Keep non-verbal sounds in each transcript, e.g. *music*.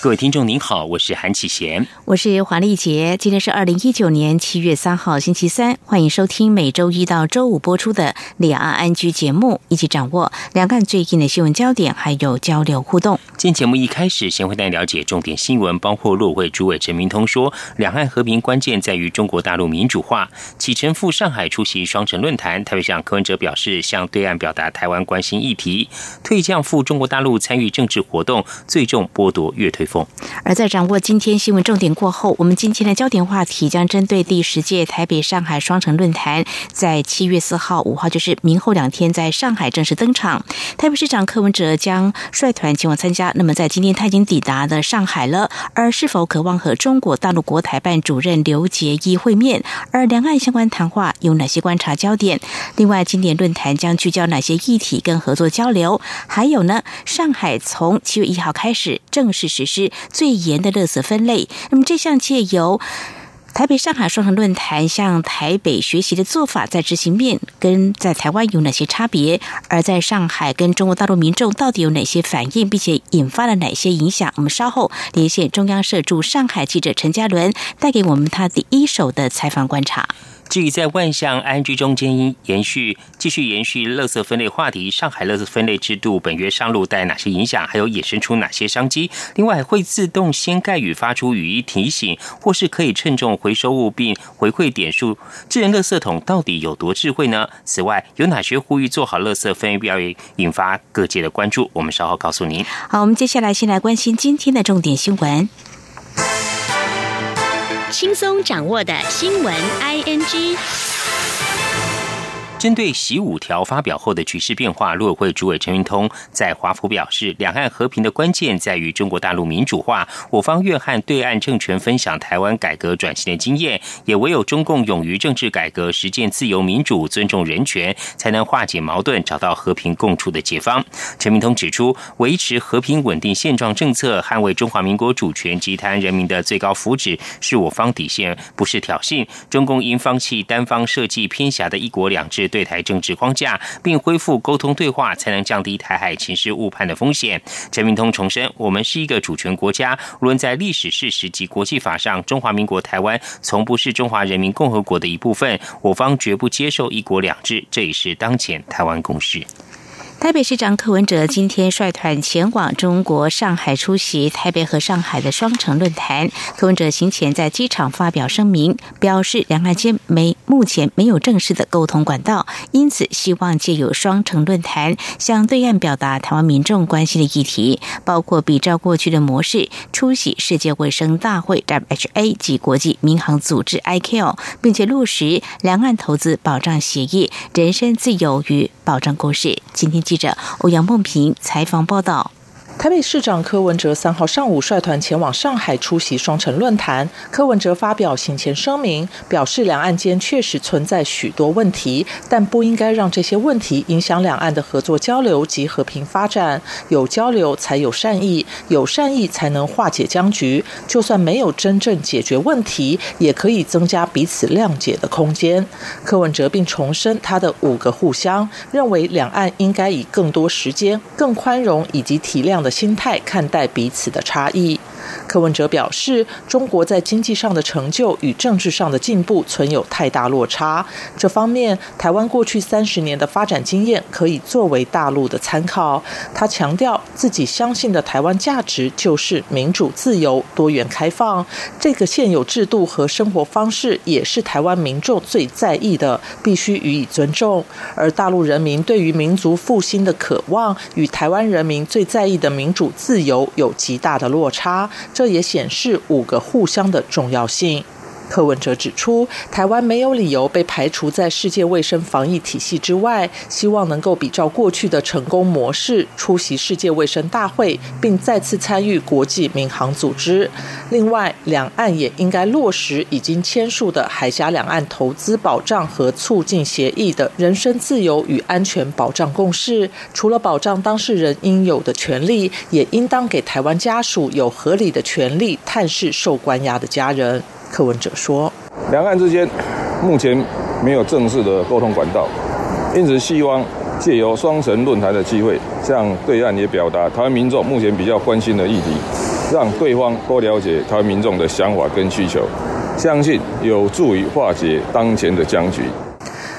各位听众您好，我是韩启贤，我是黄丽杰。今天是二零一九年七月三号星期三，欢迎收听每周一到周五播出的两岸安居节目，一起掌握两岸最近的新闻焦点，还有交流互动。今天节目一开始，先会带了解重点新闻，包括陆委主委陈明通说，两岸和平关键在于中国大陆民主化。启程赴上海出席双城论坛，特别向柯文哲表示，向对岸表达台湾关心议题。退将赴中国大陆参与政治活动，最终剥夺越退。而在掌握今天新闻重点过后，我们今天的焦点话题将针对第十届台北上海双城论坛，在七月四号、五号，就是明后两天，在上海正式登场。台北市长柯文哲将率团前往参加。那么，在今天他已经抵达了上海了，而是否渴望和中国大陆国台办主任刘杰一会面？而两岸相关谈话有哪些观察焦点？另外，今年论坛将聚焦哪些议题跟合作交流？还有呢？上海从七月一号开始正式实施。最严的垃圾分类。那么这项借由台北、上海双城论坛向台北学习的做法，在执行面跟在台湾有哪些差别？而在上海跟中国大陆民众到底有哪些反应，并且引发了哪些影响？我们稍后连线中央社驻上海记者陈嘉伦，带给我们他第一手的采访观察。至于在万象安居中间延续继续延续垃圾分类话题，上海垃圾分类制度本月上路带来哪些影响，还有衍生出哪些商机？另外会自动掀盖与发出语音提醒，或是可以称重回收物并回馈点数。智能垃圾桶到底有多智慧呢？此外有哪些呼吁做好垃圾分类标语，引发各界的关注？我们稍后告诉您。好，我们接下来先来关心今天的重点新闻。轻松掌握的新闻，I N G。针对习五条发表后的局势变化，陆委会主委陈云通在华府表示，两岸和平的关键在于中国大陆民主化，我方愿和对岸政权分享台湾改革转型的经验，也唯有中共勇于政治改革，实践自由民主，尊重人权，才能化解矛盾，找到和平共处的解方。陈明通指出，维持和平稳定现状政策，捍卫中华民国主权及台湾人民的最高福祉，是我方底线，不是挑衅。中共应放弃单方设计偏狭的一国两制。对台政治框架，并恢复沟通对话，才能降低台海情势误判的风险。陈明通重申，我们是一个主权国家，无论在历史事实及国际法上，中华民国台湾从不是中华人民共和国的一部分，我方绝不接受一国两制，这也是当前台湾共识。台北市长柯文哲今天率团前往中国上海出席台北和上海的双城论坛。柯文哲行前在机场发表声明，表示两岸间没目前没有正式的沟通管道，因此希望借由双城论坛向对岸表达台湾民众关心的议题，包括比照过去的模式出席世界卫生大会 （WHA） 及国际民航组织 （ICAO），并且落实两岸投资保障协议、人身自由与保障故事。今天。记者欧阳梦平采访报道。台北市长柯文哲三号上午率团前往上海出席双城论坛。柯文哲发表行前声明，表示两岸间确实存在许多问题，但不应该让这些问题影响两岸的合作交流及和平发展。有交流才有善意，有善意才能化解僵局。就算没有真正解决问题，也可以增加彼此谅解的空间。柯文哲并重申他的五个互相，认为两岸应该以更多时间、更宽容以及体谅的。心态看待彼此的差异。柯文哲表示，中国在经济上的成就与政治上的进步存有太大落差。这方面，台湾过去三十年的发展经验可以作为大陆的参考。他强调，自己相信的台湾价值就是民主、自由、多元、开放。这个现有制度和生活方式也是台湾民众最在意的，必须予以尊重。而大陆人民对于民族复兴的渴望，与台湾人民最在意的民主、自由有极大的落差。这也显示五个互相的重要性。柯文哲指出，台湾没有理由被排除在世界卫生防疫体系之外，希望能够比照过去的成功模式，出席世界卫生大会，并再次参与国际民航组织。另外，两岸也应该落实已经签署的海峡两岸投资保障和促进协议的人身自由与安全保障共识。除了保障当事人应有的权利，也应当给台湾家属有合理的权利探视受关押的家人。柯文哲说：“两岸之间目前没有正式的沟通管道，因此希望借由双城论坛的机会，向对岸也表达台湾民众目前比较关心的议题，让对方多了解台湾民众的想法跟需求，相信有助于化解当前的僵局。”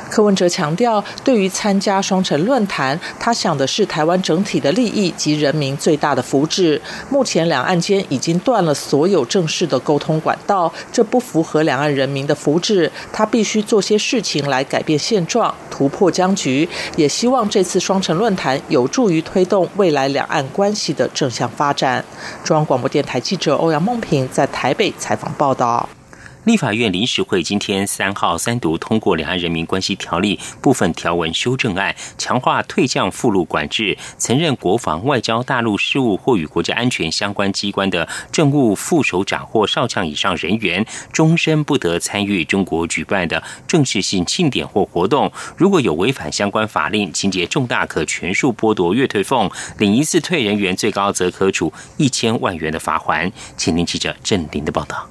柯文哲强调，对于参加双城论坛，他想的是台湾整体的利益及人民最大的福祉。目前两岸间已经断了所有正式的沟通管道，这不符合两岸人民的福祉。他必须做些事情来改变现状，突破僵局。也希望这次双城论坛有助于推动未来两岸关系的正向发展。中央广播电台记者欧阳梦平在台北采访报道。立法院临时会今天三号三读通过《两岸人民关系条例》部分条文修正案，强化退将附录管制。曾任国防、外交、大陆事务或与国家安全相关机关的政务副首长或少将以上人员，终身不得参与中国举办的正式性庆典或活动。如果有违反相关法令，情节重大，可全数剥夺月退俸。领一次退人员，最高则可处一千万元的罚款。请听记者郑林的报道。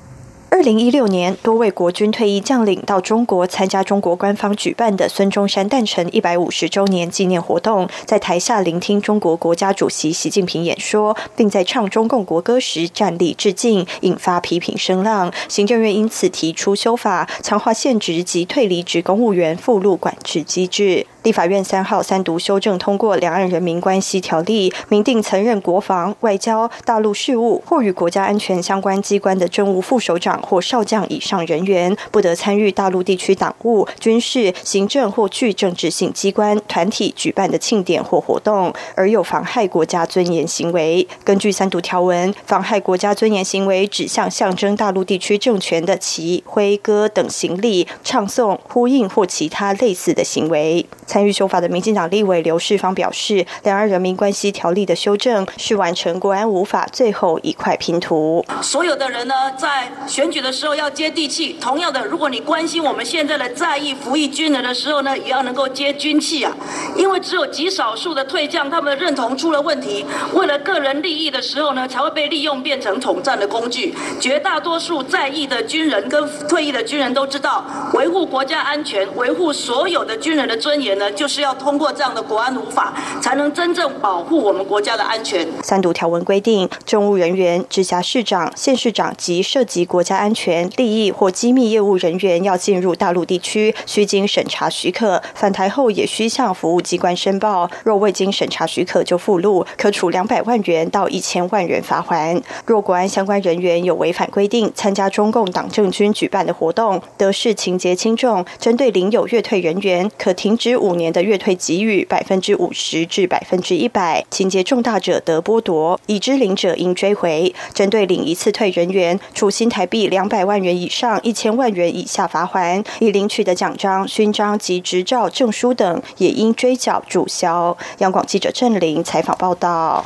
二零一六年，多位国军退役将领到中国参加中国官方举办的孙中山诞辰一百五十周年纪念活动，在台下聆听中国国家主席习近平演说，并在唱中共国歌时站立致敬，引发批评声浪。行政院因此提出修法，强化现职及退离职公务员附录管制机制。立法院三号三读修正通过《两岸人民关系条例》，明定曾任国防、外交、大陆事务或与国家安全相关机关的政务副首长或少将以上人员，不得参与大陆地区党务、军事、行政或具政治性机关、团体举办的庆典或活动，而有妨害国家尊严行为。根据三读条文，妨害国家尊严行为指向象征大陆地区政权的旗、徽、歌等行李、唱诵、呼应或其他类似的行为。参与修法的民进党立委刘世芳表示，两岸人民关系条例的修正是完成国安无法最后一块拼图。所有的人呢，在选举的时候要接地气。同样的，如果你关心我们现在的在役服役军人的时候呢，也要能够接军气啊。因为只有极少数的退将，他们的认同出了问题，为了个人利益的时候呢，才会被利用变成统战的工具。绝大多数在役的军人跟退役的军人都知道，维护国家安全，维护所有的军人的尊严呢。就是要通过这样的国安无法，才能真正保护我们国家的安全。三读条文规定，政务人员、直辖市长、县市长及涉及国家安全、利益或机密业务人员要进入大陆地区，需经审查许可，返台后也需向服务机关申报。若未经审查许可就附录，可处两百万元到一千万元罚款。若国安相关人员有违反规定，参加中共党政军举办的活动，得视情节轻重，针对领有月退人员，可停止五。年的月退给予百分之五十至百分之一百，情节重大者得剥夺，已知领者应追回。针对领一次退人员，处新台币两百万元以上一千万元以下罚款；已领取的奖章、勋章及执照、证书等，也应追缴注销。央广记者郑玲采访报道。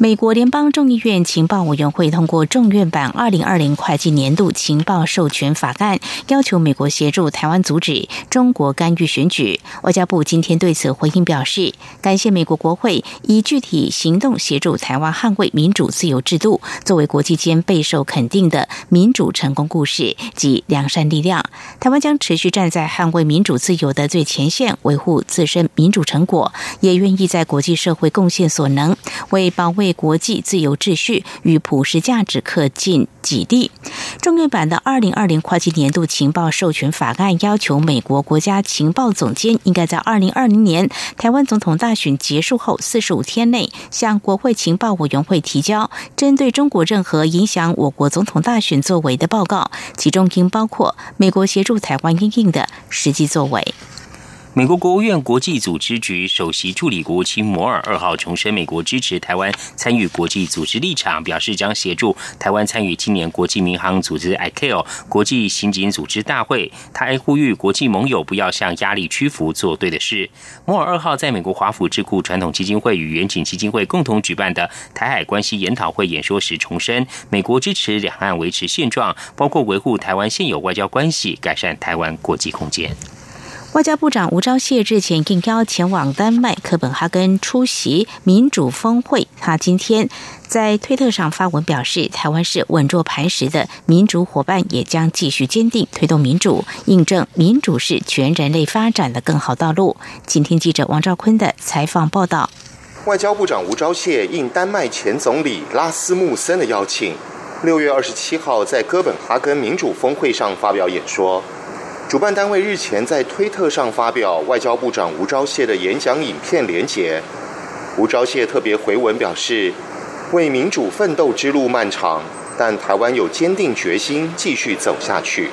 美国联邦众议院情报委员会通过众院版二零二零会计年度情报授权法案，要求美国协助台湾阻止中国干预选举。外交部今天对此回应表示，感谢美国国会以具体行动协助台湾捍卫民主自由制度，作为国际间备受肯定的民主成功故事及良善力量。台湾将持续站在捍卫民主自由的最前线，维护自身民主成果，也愿意在国际社会贡献所能，为保卫。国际自由秩序与普世价值刻尽己地。众院版的二零二零会计年度情报授权法案要求，美国国家情报总监应该在二零二零年台湾总统大选结束后四十五天内，向国会情报委员会提交针对中国任何影响我国总统大选作为的报告，其中应包括美国协助台湾应应的实际作为。美国国务院国际组织局首席助理国务卿摩尔二号重申美国支持台湾参与国际组织立场，表示将协助台湾参与今年国际民航组织 ICAO 国际刑警组织大会。他还呼吁国际盟友不要向压力屈服，做对的事。摩尔二号在美国华府智库传统基金会与远景基金会共同举办的台海关系研讨会演说时重申，美国支持两岸维持现状，包括维护台湾现有外交关系，改善台湾国际空间。外交部长吴钊燮日前应邀前往丹麦哥本哈根出席民主峰会。他今天在推特上发文表示，台湾是稳坐磐石的民主伙伴，也将继续坚定推动民主，印证民主是全人类发展的更好道路。请听记者王兆坤的采访报道。外交部长吴钊燮应丹麦前总理拉斯穆森的邀请，六月二十七号在哥本哈根民主峰会上发表演说。主办单位日前在推特上发表外交部长吴钊燮的演讲影片连结。吴钊燮特别回文表示，为民主奋斗之路漫长，但台湾有坚定决心继续走下去。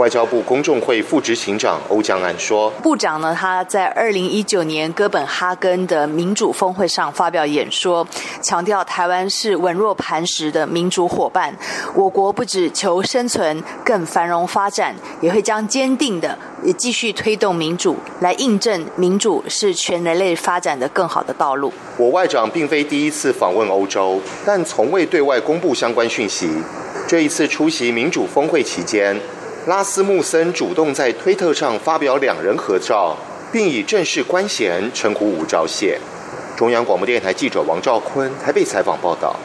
外交部公众会副执行长欧江安说：“部长呢，他在二零一九年哥本哈根的民主峰会上发表演说，强调台湾是稳若磐石的民主伙伴。我国不只求生存，更繁荣发展，也会将坚定的也继续推动民主，来印证民主是全人类发展的更好的道路。”我外长并非第一次访问欧洲，但从未对外公布相关讯息。这一次出席民主峰会期间。拉斯穆森主动在推特上发表两人合照，并以正式官衔称呼吴钊燮。中央广播电台记者王兆坤台北采访报道。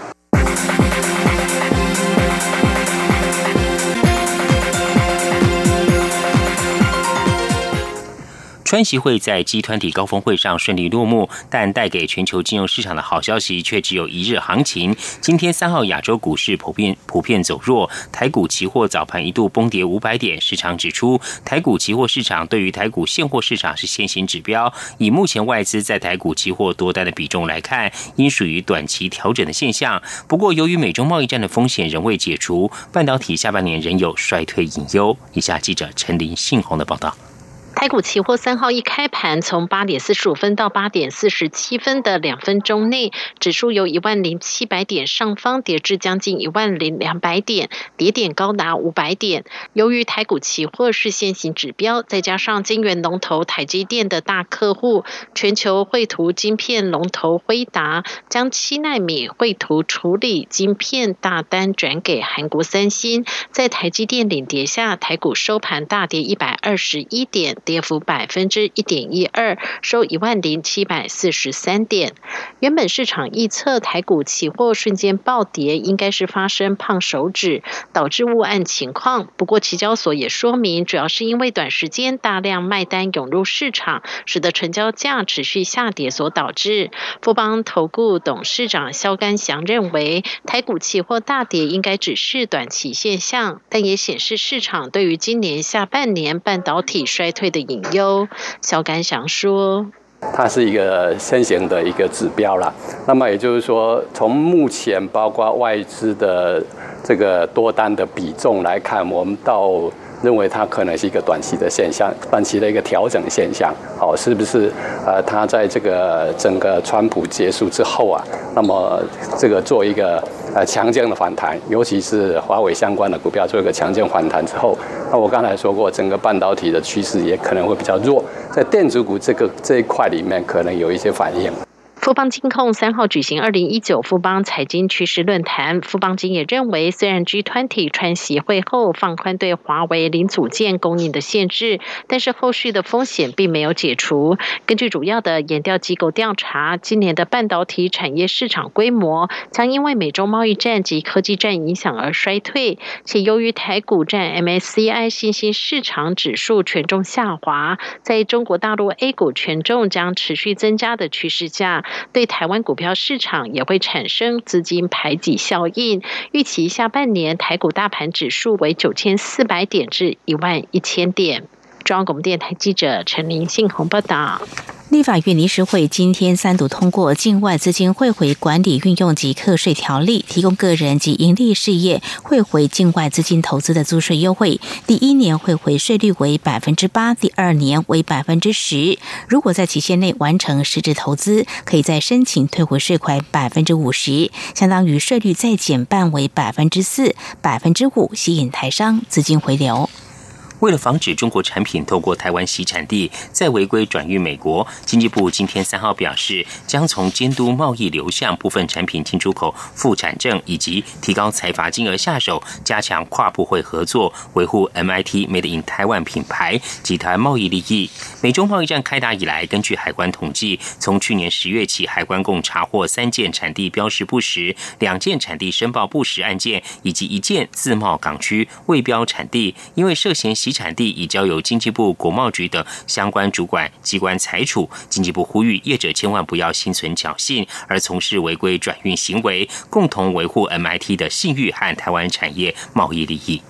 川协会在集团体高峰会上顺利落幕，但带给全球金融市场的好消息却只有一日行情。今天三号亚洲股市普遍普遍走弱，台股期货早盘一度崩跌五百点。市场指出，台股期货市场对于台股现货市场是先行指标。以目前外资在台股期货多单的比重来看，应属于短期调整的现象。不过，由于美中贸易战的风险仍未解除，半导体下半年仍有衰退隐忧。以下记者陈林信宏的报道。台股期货三号一开盘，从八点四十五分到八点四十七分的两分钟内，指数由一万零七百点上方跌至将近一万零两百点，跌点高达五百点。由于台股期货是现行指标，再加上晶圆龙头台积电的大客户全球绘图晶片龙头辉达，将七纳米绘图处理晶片大单转给韩国三星，在台积电领跌下，台股收盘大跌一百二十一点。跌幅百分之一点一二，收一万零七百四十三点。原本市场预测台股期货瞬间暴跌，应该是发生胖手指导致误案情况。不过期交所也说明，主要是因为短时间大量卖单涌入市场，使得成交价持续下跌所导致。富邦投顾董事长肖干祥认为，台股期货大跌应该只是短期现象，但也显示市场对于今年下半年半导体衰退。的隐忧，小感想说，它是一个先行的一个指标了。那么也就是说，从目前包括外资的这个多单的比重来看，我们到。认为它可能是一个短期的现象，短期的一个调整现象。好，是不是？呃，它在这个整个川普结束之后啊，那么这个做一个呃强劲的反弹，尤其是华为相关的股票做一个强劲反弹之后，那我刚才说过，整个半导体的趋势也可能会比较弱，在电子股这个这一块里面，可能有一些反应。富邦金控三号举行二零一九富邦财经趋势论坛，富邦金也认为，虽然 G 团体川协会后放宽对华为零组件供应的限制，但是后续的风险并没有解除。根据主要的研调机构调查，今年的半导体产业市场规模将因为美中贸易战及科技战影响而衰退，且由于台股占 MSCI 新兴市场指数权重下滑，在中国大陆 A 股权重将持续增加的趋势下。对台湾股票市场也会产生资金排挤效应，预期下半年台股大盘指数为九千四百点至一万一千点。中央广播电台记者陈林信宏报道。立法院理事会今天三读通过《境外资金汇回管理运用及课税条例》，提供个人及营利事业汇回境外资金投资的租税优惠。第一年汇回税率为百分之八，第二年为百分之十。如果在期限内完成实质投资，可以再申请退回税款百分之五十，相当于税率再减半为百分之四、百分之五，吸引台商资金回流。为了防止中国产品透过台湾洗产地再违规转运美国，经济部今天三号表示，将从监督贸易流向、部分产品进出口副产证以及提高财罚金额下手，加强跨部会合作，维护 MIT Made in Taiwan 品牌及台湾贸易利益。美中贸易战开打以来，根据海关统计，从去年十月起，海关共查获三件产地标识不实、两件产地申报不实案件，以及一件自贸港区未标产地，因为涉嫌。洗产地已交由经济部国贸局等相关主管机关裁处。经济部呼吁业者千万不要心存侥幸而从事违规转运行为，共同维护 MIT 的信誉和台湾产业贸易利益。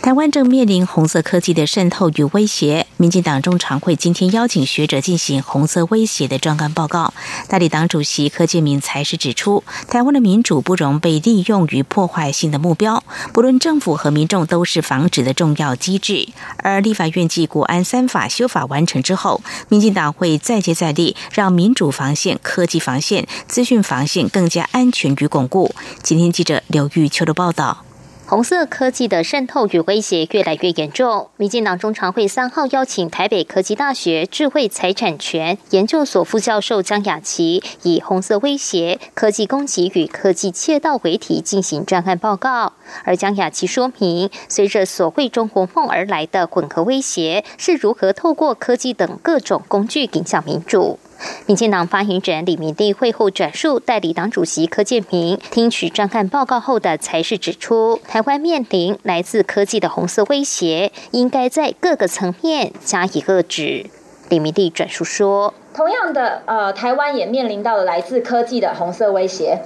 台湾正面临红色科技的渗透与威胁。民进党中常会今天邀请学者进行红色威胁的专案报告。代理党主席柯建明才是指出，台湾的民主不容被利用于破坏性的目标，不论政府和民众都是防止的重要机制。而立法院继国安三法修法完成之后，民进党会再接再厉，让民主防线、科技防线、资讯防线更加安全与巩固。今天记者刘玉秋的报道。红色科技的渗透与威胁越来越严重。民进党中常会三号邀请台北科技大学智慧财产权研究所副教授江雅琪，以“红色威胁、科技攻击与科技窃盗”为题进行专案报告。而江雅琪说明，随着所谓中国梦而来的混合威胁，是如何透过科技等各种工具影响民主。民进党发言人李明利会后转述代理党主席柯建明听取专案报告后的才是指出，台湾面临来自科技的红色威胁，应该在各个层面加以遏制。李明利转述说：“同样的，呃，台湾也面临到了来自科技的红色威胁，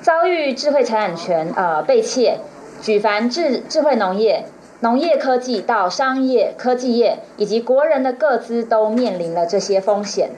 遭遇智慧财产权呃被窃，举凡智智慧农业、农业科技到商业科技业以及国人的各资都面临了这些风险。”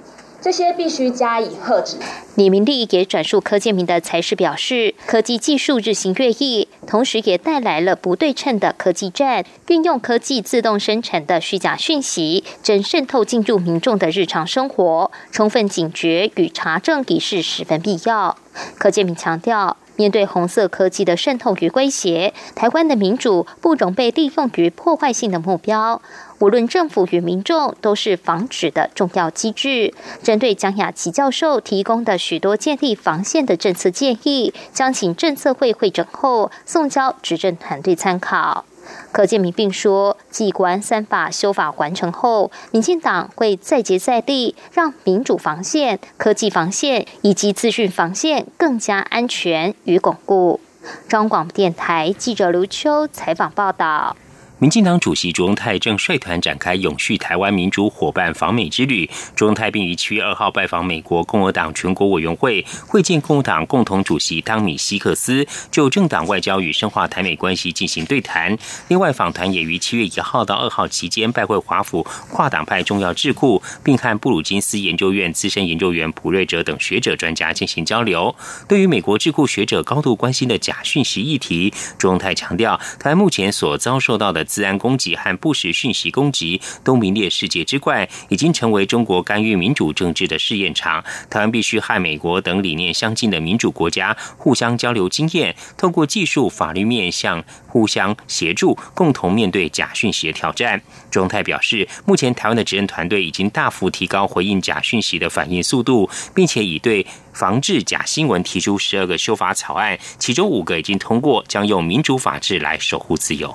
这些必须加以遏制。李明利也转述柯建明的才是表示，科技技术日新月异，同时也带来了不对称的科技战，运用科技自动生成的虚假讯息，正渗透进入民众的日常生活，充分警觉与查证已是十分必要。柯建明强调，面对红色科技的渗透与威胁，台湾的民主不容被利用于破坏性的目标。无论政府与民众都是防止的重要机制。针对江雅琪教授提供的许多建立防线的政策建议，将请政策会会诊后送交执政团队参考。柯建明并说，机关三法修法完成后，民进党会再接再厉，让民主防线、科技防线以及资讯防线更加安全与巩固。中广电台记者刘秋采访报道。民进党主席卓荣泰正率团展开永续台湾民主伙伴访美之旅。卓荣泰并于七月二号拜访美国共和党全国委员会，会见共和党共同主席汤米·希克斯，就政党外交与深化台美关系进行对谈。另外，访团也于七月一号到二号期间拜会华府跨党派重要智库，并和布鲁金斯研究院资深研究员普瑞哲等学者专家进行交流。对于美国智库学者高度关心的假讯息议题，卓荣泰强调，台湾目前所遭受到的。自然攻击和不实讯息攻击都名列世界之冠，已经成为中国干预民主政治的试验场。台湾必须和美国等理念相近的民主国家互相交流经验，透过技术、法律面向互相协助，共同面对假讯息的挑战。中泰表示，目前台湾的执政团队已经大幅提高回应假讯息的反应速度，并且已对防治假新闻提出十二个修法草案，其中五个已经通过，将用民主法治来守护自由。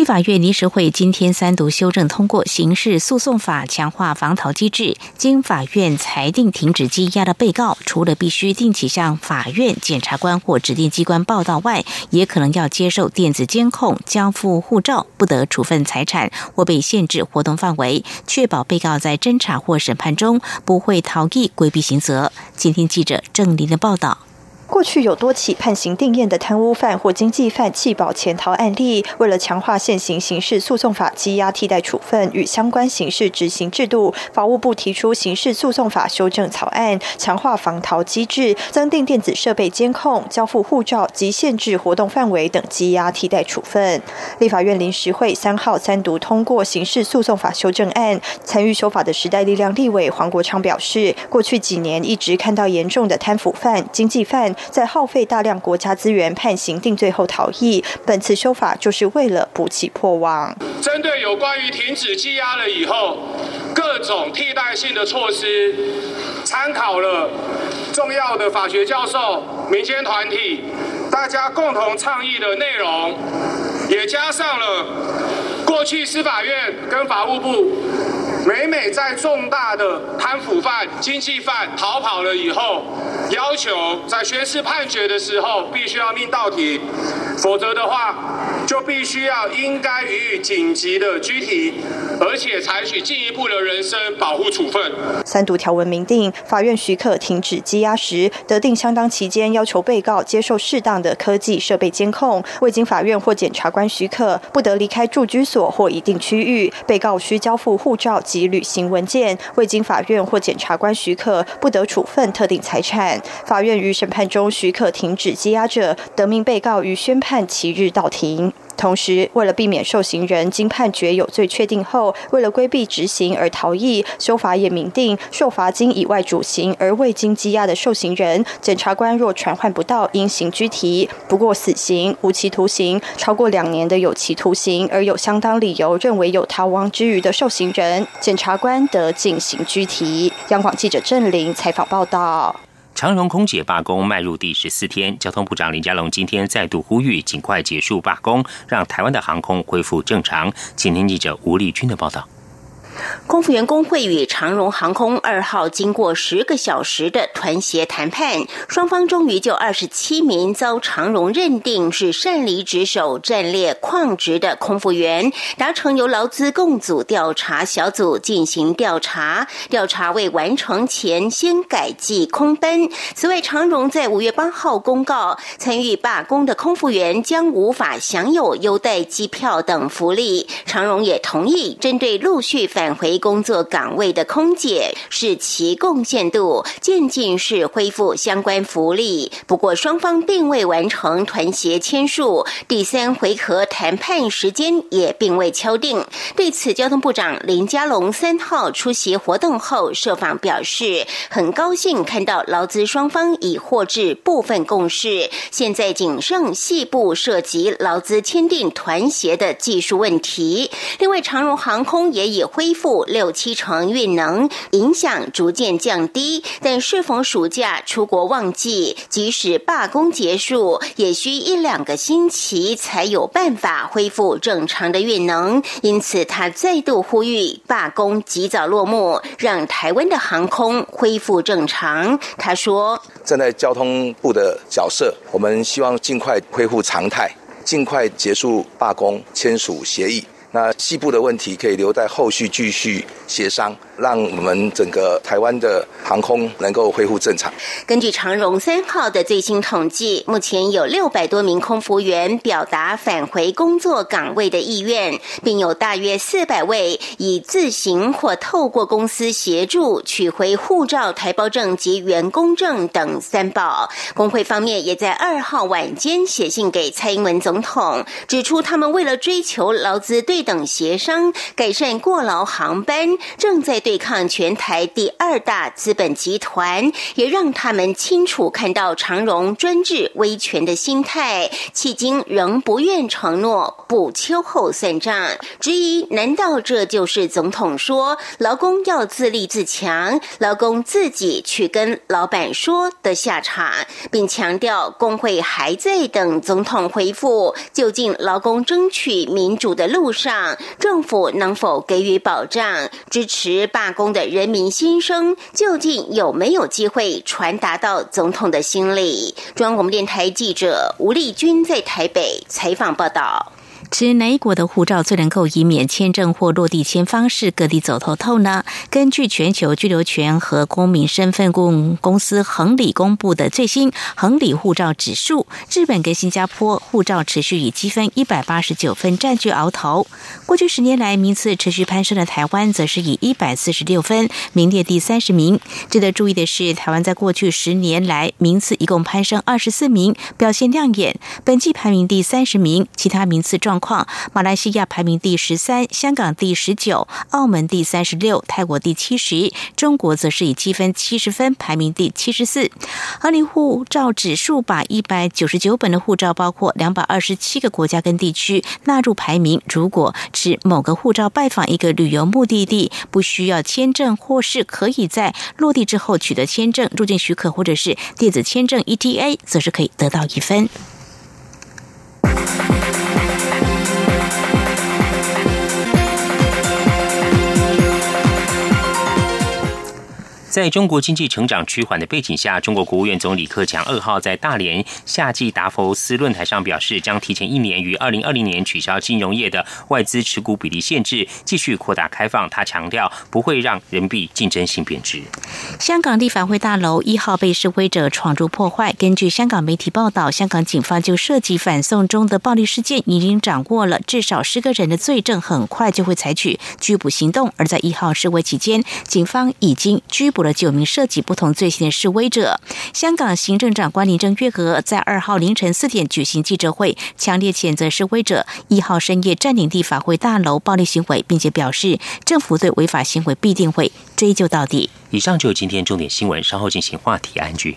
立法院临时会今天三读修正通过刑事诉讼法，强化防逃机制。经法院裁定停止羁押的被告，除了必须定期向法院、检察官或指定机关报到外，也可能要接受电子监控、交付护照，不得处分财产或被限制活动范围，确保被告在侦查或审判中不会逃逸、规避刑责。今天记者郑林的报道。过去有多起判刑定验的贪污犯或经济犯弃保潜逃案例，为了强化现行刑事诉讼法羁押替代处分与相关刑事执行制度，法务部提出刑事诉讼法修正草案，强化防逃机制，增订电子设备监控、交付护照及限制活动范围等羁押替代处分。立法院临时会三号三读通过刑事诉讼法修正案，参与修法的时代力量立委黄国昌表示，过去几年一直看到严重的贪腐犯、经济犯。在耗费大量国家资源判刑定罪后逃逸，本次修法就是为了补起破网。针对有关于停止羁押了以后各种替代性的措施，参考了重要的法学教授、民间团体大家共同倡议的内容，也加上了过去司法院跟法务部。每每在重大的贪腐犯、经济犯逃跑了以后，要求在宣是判决的时候必须要命到庭，否则的话就必须要应该予以紧急的拘提，而且采取进一步的人身保护处分。三读条文明定，法院许可停止羁押时，得定相当期间，要求被告接受适当的科技设备监控。未经法院或检察官许可，不得离开住居所或一定区域。被告需交付护照。及履行文件，未经法院或检察官许可，不得处分特定财产。法院于审判中中许可停止羁押者，得命被告于宣判期日到庭。同时，为了避免受刑人经判决有罪确定后，为了规避执行而逃逸，修法也明定，受罚金以外主刑而未经羁押的受刑人，检察官若传唤不到，应刑拘提。不过，死刑、无期徒刑、超过两年的有期徒刑，而有相当理由认为有逃亡之余的受刑人，检察官得进行拘提。央广记者郑玲采访报道。长荣空姐罢工迈入第十四天，交通部长林佳龙今天再度呼吁尽快结束罢工，让台湾的航空恢复正常。请听记者吴丽君的报道。空服员工会与长荣航空二号经过十个小时的团协谈判，双方终于就二十七名遭长荣认定是擅离职守、战列旷职的空服员，达成由劳资共组调查小组进行调查，调查未完成前先改计空班。此外，长荣在五月八号公告，参与罢工的空服员将无法享有优待机票等福利。长荣也同意针对陆续返。回工作岗位的空姐，是其贡献度渐进式恢复相关福利。不过，双方并未完成团协签署，第三回合谈判时间也并未敲定。对此，交通部长林佳龙三号出席活动后受访表示，很高兴看到劳资双方已获致部分共识，现在仅剩细部涉及劳资签订团协的技术问题。另外，长荣航空也已恢恢复。六七成运能，影响逐渐降低。但适逢暑假出国旺季，即使罢工结束，也需一两个星期才有办法恢复正常的运能。因此，他再度呼吁罢工及早落幕，让台湾的航空恢复正常。他说：“站在交通部的角色，我们希望尽快恢复常态。”尽快结束罢工，签署协议。那西部的问题可以留在后续继续协商，让我们整个台湾的航空能够恢复正常。根据长荣三号的最新统计，目前有六百多名空服员表达返回工作岗位的意愿，并有大约四百位以自行或透过公司协助取回护照、台胞证及员工证等三宝。工会方面也在二号晚间写信给蔡英文总统，指出他们为了追求劳资对。等协商改善过劳航班，正在对对抗全台第二大资本集团，也让他们清楚看到长荣专制威权的心态。迄今仍不愿承诺不秋后算账，质疑难道这就是总统说劳工要自立自强，劳工自己去跟老板说的下场，并强调工会还在等总统回复。究竟劳工争取民主的路上？政府能否给予保障？支持罢工的人民心声，究竟有没有机会传达到总统的心里？中央广播电台记者吴丽君在台北采访报道。持哪一国的护照最能够以免签证或落地签方式各地走透透呢？根据全球居留权和公民身份公公司恒理公布的最新恒理护照指数，日本跟新加坡护照持续以积分一百八十九分占据鳌头。过去十年来名次持续攀升的台湾，则是以一百四十六分名列第三十名。值得注意的是，台湾在过去十年来名次一共攀升二十四名，表现亮眼。本季排名第三十名，其他名次状。况，马来西亚排名第十三，香港第十九，澳门第三十六，泰国第七十，中国则是以积分七十分排名第七十四。合理护照指数把一百九十九本的护照，包括两百二十七个国家跟地区纳入排名。如果持某个护照拜访一个旅游目的地，不需要签证，或是可以在落地之后取得签证、入境许可或者是电子签证 （ETA），则是可以得到一分。在中国经济成长趋缓的背景下，中国国务院总理克强二号在大连夏季达佛斯论坛上表示，将提前一年于二零二零年取消金融业的外资持股比例限制，继续扩大开放。他强调不会让人民币竞争性贬值。香港立法会大楼一号被示威者闯入破坏。根据香港媒体报道，香港警方就涉及反送中的暴力事件已经掌握了至少十个人的罪证，很快就会采取拘捕行动。而在一号示威期间，警方已经拘捕。了九名涉及不同罪行的示威者。香港行政长官林郑月娥在二号凌晨四点举行记者会，强烈谴责示威者一号深夜占领地法会大楼暴力行为，并且表示政府对违法行为必定会追究到底。以上就是今天重点新闻，稍后进行话题安居。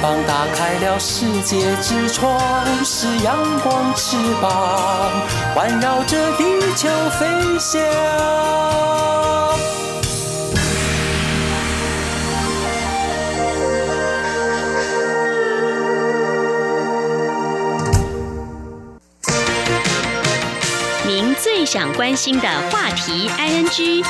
膀打开了世界之窗，是阳光翅膀，环绕着地球飞翔。您最想关心的话题，ING。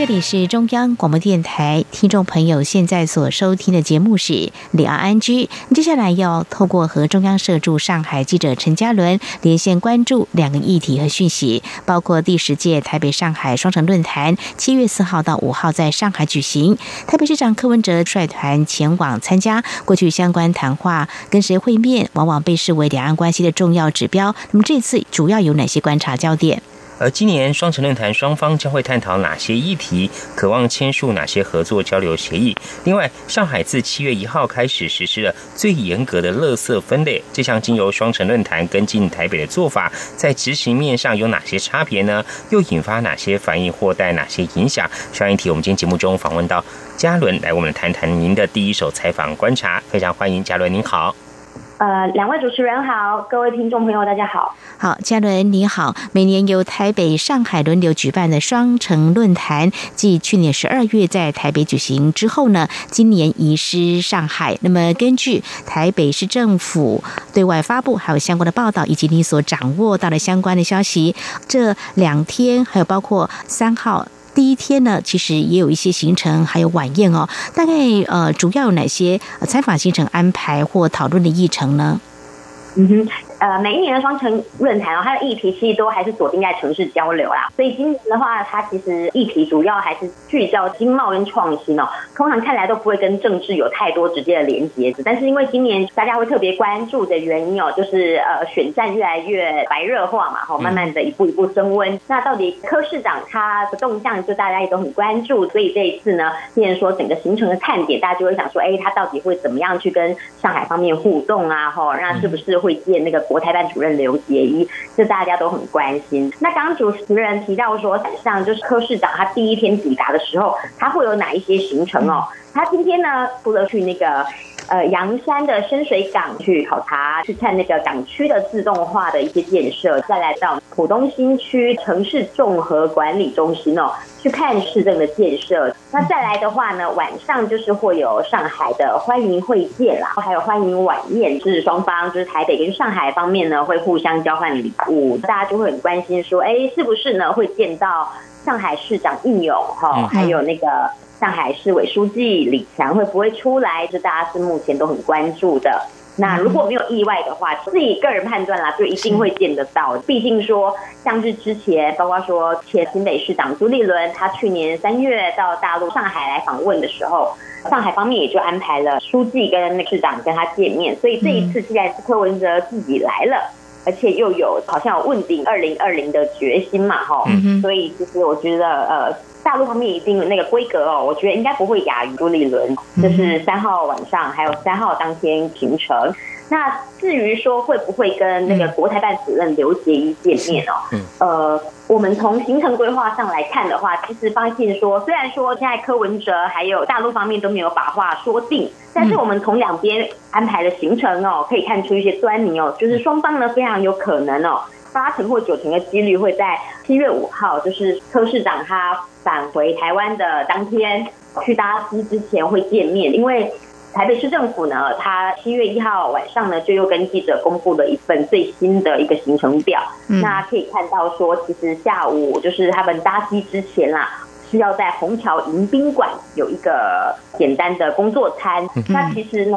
这里是中央广播电台，听众朋友现在所收听的节目是李昂安居。接下来要透过和中央社驻上海记者陈嘉伦连线关注两个议题和讯息，包括第十届台北上海双城论坛七月四号到五号在上海举行，台北市长柯文哲率团前往参加。过去相关谈话跟谁会面，往往被视为两岸关系的重要指标。那么这次主要有哪些观察焦点？而今年双城论坛双方将会探讨哪些议题，渴望签署哪些合作交流协议？另外，上海自七月一号开始实施了最严格的垃圾分类，这项经由双城论坛跟进台北的做法，在执行面上有哪些差别呢？又引发哪些反应或带哪些影响？上一题，我们今天节目中访问到嘉伦，来我们谈谈您的第一手采访观察，非常欢迎嘉伦，您好。呃，两位主持人好，各位听众朋友大家好。好，嘉伦你好。每年由台北、上海轮流举办的双城论坛，继去年十二月在台北举行之后呢，今年移师上海。那么根据台北市政府对外发布，还有相关的报道，以及你所掌握到的相关的消息，这两天还有包括三号。第一天呢，其实也有一些行程，还有晚宴哦。大概呃，主要有哪些采访行程安排或讨论的议程呢？嗯哼。呃，每一年的双城论坛哦，它的议题其实都还是锁定在城市交流啦。所以今年的话，它其实议题主要还是聚焦经贸跟创新哦。通常看来都不会跟政治有太多直接的连接，但是因为今年大家会特别关注的原因哦，就是呃选战越来越白热化嘛，哈，慢慢的一步一步升温。那到底柯市长他的动向，就大家也都很关注。所以这一次呢，既然说整个行程的看点，大家就会想说，哎，他到底会怎么样去跟上海方面互动啊？哈，那是不是会见那个？国台办主任刘杰一，这大家都很关心。那刚主持人提到说，像就是柯市长他第一天抵达的时候，他会有哪一些行程哦？他今天呢，除了去那个。呃，阳山的深水港去考察，去看那个港区的自动化的一些建设，再来到浦东新区城市综合管理中心哦，去看市政的建设。那再来的话呢，晚上就是会有上海的欢迎会见啦，还有欢迎晚宴，就是双方就是台北跟上海方面呢会互相交换礼物，大家就会很关心说，哎，是不是呢会见到上海市长应勇哈，还有那个。上海市委书记李强会不会出来？这大家是目前都很关注的。那如果没有意外的话，自己个人判断啦，就一定会见得到。毕竟说，像是之前，包括说前新北市长朱立伦，他去年三月到大陆上海来访问的时候，上海方面也就安排了书记跟那市长跟他见面。所以这一次既然是柯文哲自己来了，而且又有好像有问鼎二零二零的决心嘛，哈，所以其实我觉得呃。大陆方面一定那个规格哦，我觉得应该不会亚于朱立伦。就是三号晚上，还有三号当天行程。那至于说会不会跟那个国台办主任刘杰一见面哦？嗯呃，我们从行程规划上来看的话，其实发现说，虽然说现在柯文哲还有大陆方面都没有把话说定，但是我们从两边安排的行程哦，可以看出一些端倪哦，就是双方呢非常有可能哦。八成或九成的几率会在七月五号，就是柯市长他返回台湾的当天去搭机之前会见面，因为台北市政府呢，他七月一号晚上呢就又跟记者公布了一份最新的一个行程表，那可以看到说，其实下午就是他们搭机之前啦。是要在虹桥迎宾馆有一个简单的工作餐。那其实呢，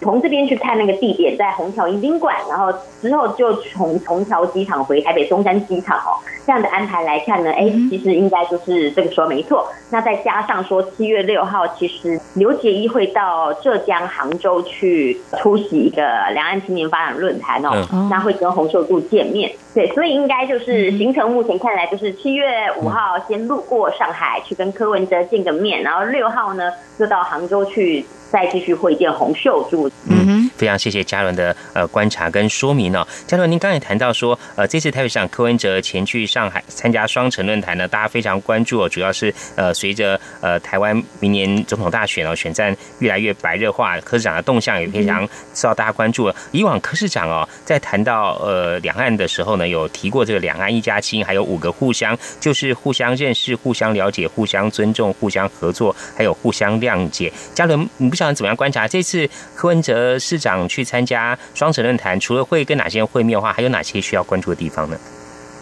从这边去看那个地点在虹桥迎宾馆，然后之后就从虹桥机场回台北松山机场哦。这样的安排来看呢，哎，其实应该就是这个说没错。那再加上说七月六号，其实刘杰一会到浙江杭州去出席一个两岸青年发展论坛哦，那会跟洪秀柱见面。对，所以应该就是行程目前看来就是七月五号先路过上海去跟柯文哲见个面，然后六号呢就到杭州去。再继续会见洪秀柱。嗯，非常谢谢嘉伦的呃观察跟说明哦。嘉伦，您刚才谈到说，呃，这次台北市长柯文哲前去上海参加双城论坛呢，大家非常关注哦。主要是呃，随着呃台湾明年总统大选哦，选战越来越白热化，柯市长的动向也非常受到大家关注。以往柯市长哦，在谈到呃两岸的时候呢，有提过这个两岸一家亲，还有五个互相，就是互相认识、互相了解、互相尊重、互相合作，还有互相谅解。嘉伦，你不？想怎么样观察这次柯文哲市长去参加双城论坛，除了会跟哪些人会面的话，还有哪些需要关注的地方呢？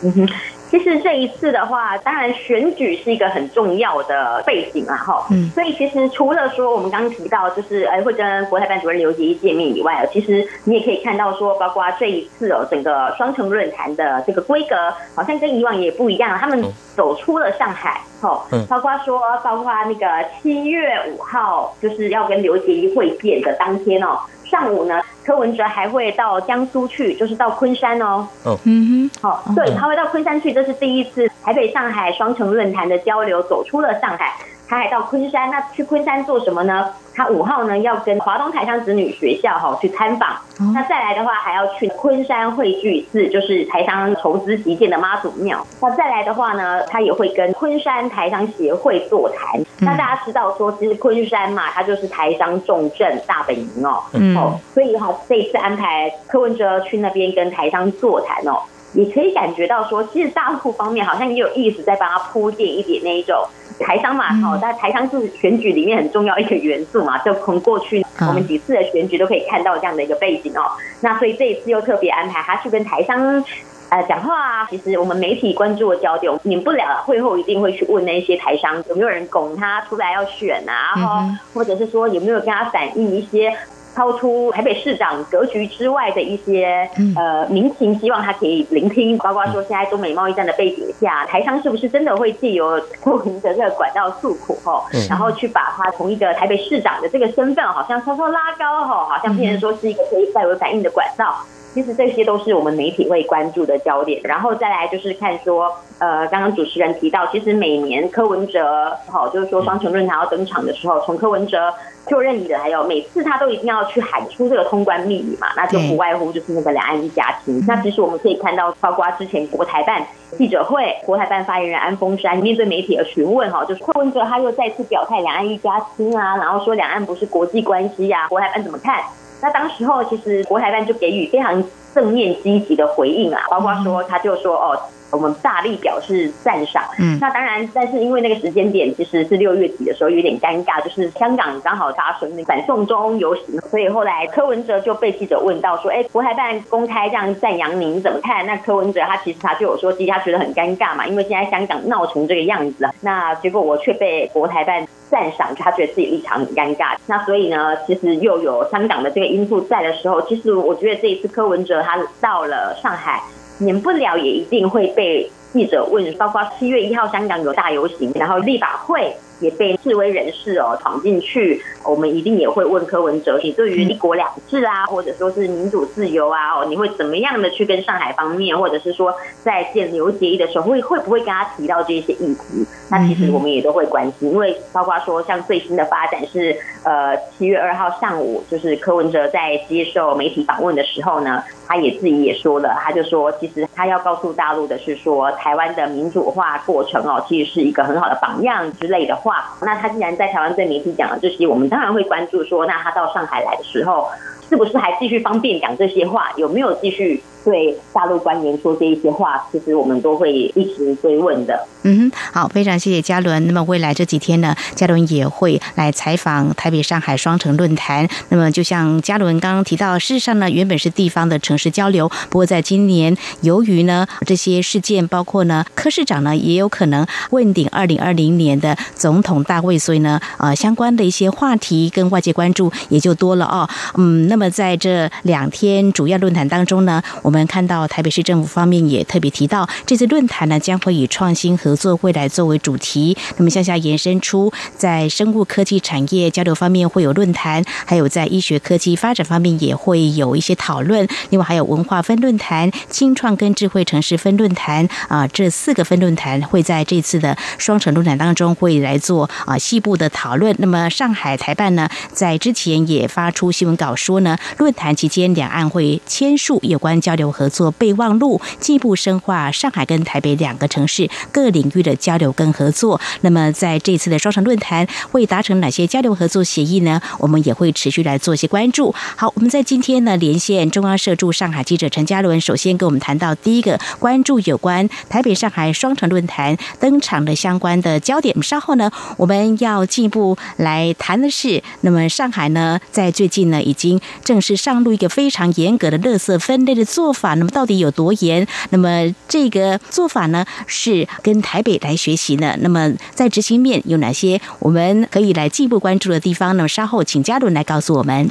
嗯哼，其实这一次的话，当然选举是一个很重要的背景啊，哈，嗯，所以其实除了说我们刚刚提到，就是哎会跟国台办主任刘杰一见面以外，其实你也可以看到说，包括这一次哦，整个双城论坛的这个规格好像跟以往也不一样，他们走出了上海，哈，嗯，包括说，包括那个七月五号就是要跟刘杰一会见的当天哦。上午呢，柯文哲还会到江苏去，就是到昆山哦。哦，嗯哼，好，对，他会到昆山去，这是第一次台北上海双城论坛的交流走出了上海。他还到昆山，那去昆山做什么呢？他五号呢要跟华东台商子女学校哈去参访，那再来的话还要去昆山汇聚寺，就是台商筹资集建的妈祖庙。那再来的话呢，他也会跟昆山台商协会座谈。那大家知道说，其实昆山嘛，它就是台商重镇大本营哦，哦，所以哈这一次安排柯文哲去那边跟台商座谈哦，也可以感觉到说，其实大陆方面好像也有意思在帮他铺垫一点那一种。台商嘛，好，但台商是选举里面很重要一个元素嘛，就从过去我们几次的选举都可以看到这样的一个背景哦。那所以这一次又特别安排他去跟台商呃讲话啊。其实我们媒体关注的焦点，免不了会后一定会去问那些台商有没有人拱他出来要选啊，然后或者是说有没有跟他反映一些。超出台北市长格局之外的一些呃民情，希望他可以聆听，包括说现在中美贸易战的背景下，台商是不是真的会借由透明的这个管道诉苦吼，然后去把他从一个台北市长的这个身份，好像稍稍拉高吼，好像变成说是一个可以代为反应的管道。其实这些都是我们媒体会关注的焦点，然后再来就是看说，呃，刚刚主持人提到，其实每年柯文哲，好，就是说双城论坛要登场的时候，从柯文哲就任以来，哦每次他都一定要去喊出这个通关密语嘛，那就不外乎就是那个两岸一家亲。那其实我们可以看到，包括之前国台办记者会，国台办发言人安峰山面对媒体的询问，哈，就是柯文哲他又再次表态两岸一家亲啊，然后说两岸不是国际关系呀，国台办怎么看？那当时候其实国台办就给予非常正面积极的回应啊，包括说他就说哦。我们大力表示赞赏。嗯，那当然，但是因为那个时间点其实是六月底的时候，有点尴尬，就是香港刚好发生那反送中游行，所以后来柯文哲就被记者问到说：“哎，国台办公开这样赞扬您怎么看？”那柯文哲他其实他就有说，其实他觉得很尴尬嘛，因为现在香港闹成这个样子，那结果我却被国台办赞赏，他觉得自己立场很尴尬。那所以呢，其实又有香港的这个因素在的时候，其实我觉得这一次柯文哲他到了上海。免不了也一定会被记者问，包括七月一号香港有大游行，然后立法会。也被示威人士哦闯进去，我们一定也会问柯文哲，你对于一国两制啊，或者说是民主自由啊，哦，你会怎么样的去跟上海方面，或者是说在见刘杰一的时候，会会不会跟他提到这些议题？那其实我们也都会关心，因为包括说像最新的发展是，呃，七月二号上午，就是柯文哲在接受媒体访问的时候呢，他也自己也说了，他就说，其实他要告诉大陆的是说，台湾的民主化过程哦，其实是一个很好的榜样之类的话。那他既然在台湾对媒体讲了这些，我们当然会关注说，那他到上海来的时候，是不是还继续方便讲这些话？有没有继续？对大陆官员说这一些话，其实我们都会一直追问的。嗯哼，好，非常谢谢嘉伦。那么未来这几天呢，嘉伦也会来采访台北、上海双城论坛。那么就像嘉伦刚刚提到，事实上呢，原本是地方的城市交流，不过在今年由于呢这些事件，包括呢柯市长呢也有可能问鼎二零二零年的总统大位，所以呢呃相关的一些话题跟外界关注也就多了哦。嗯，那么在这两天主要论坛当中呢，我们看到台北市政府方面也特别提到，这次论坛呢将会以创新和合作未来作为主题。那么向下延伸出，在生物科技产业交流方面会有论坛，还有在医学科技发展方面也会有一些讨论。另外还有文化分论坛、清创跟智慧城市分论坛啊，这四个分论坛会在这次的双城论坛当中会来做啊细部的讨论。那么上海台办呢，在之前也发出新闻稿说呢，论坛期间两岸会签署有关交流合作备忘录，进一步深化上海跟台北两个城市各领领域的交流跟合作。那么在这次的双城论坛会达成哪些交流合作协议呢？我们也会持续来做一些关注。好，我们在今天呢连线中央社驻上海记者陈嘉伦，首先跟我们谈到第一个关注有关台北上海双城论坛登场的相关的焦点。稍后呢，我们要进一步来谈的是，那么上海呢在最近呢已经正式上路一个非常严格的垃圾分类的做法。那么到底有多严？那么这个做法呢是跟台台北来学习呢？那么在执行面有哪些我们可以来进一步关注的地方？那么稍后请嘉伦来告诉我们。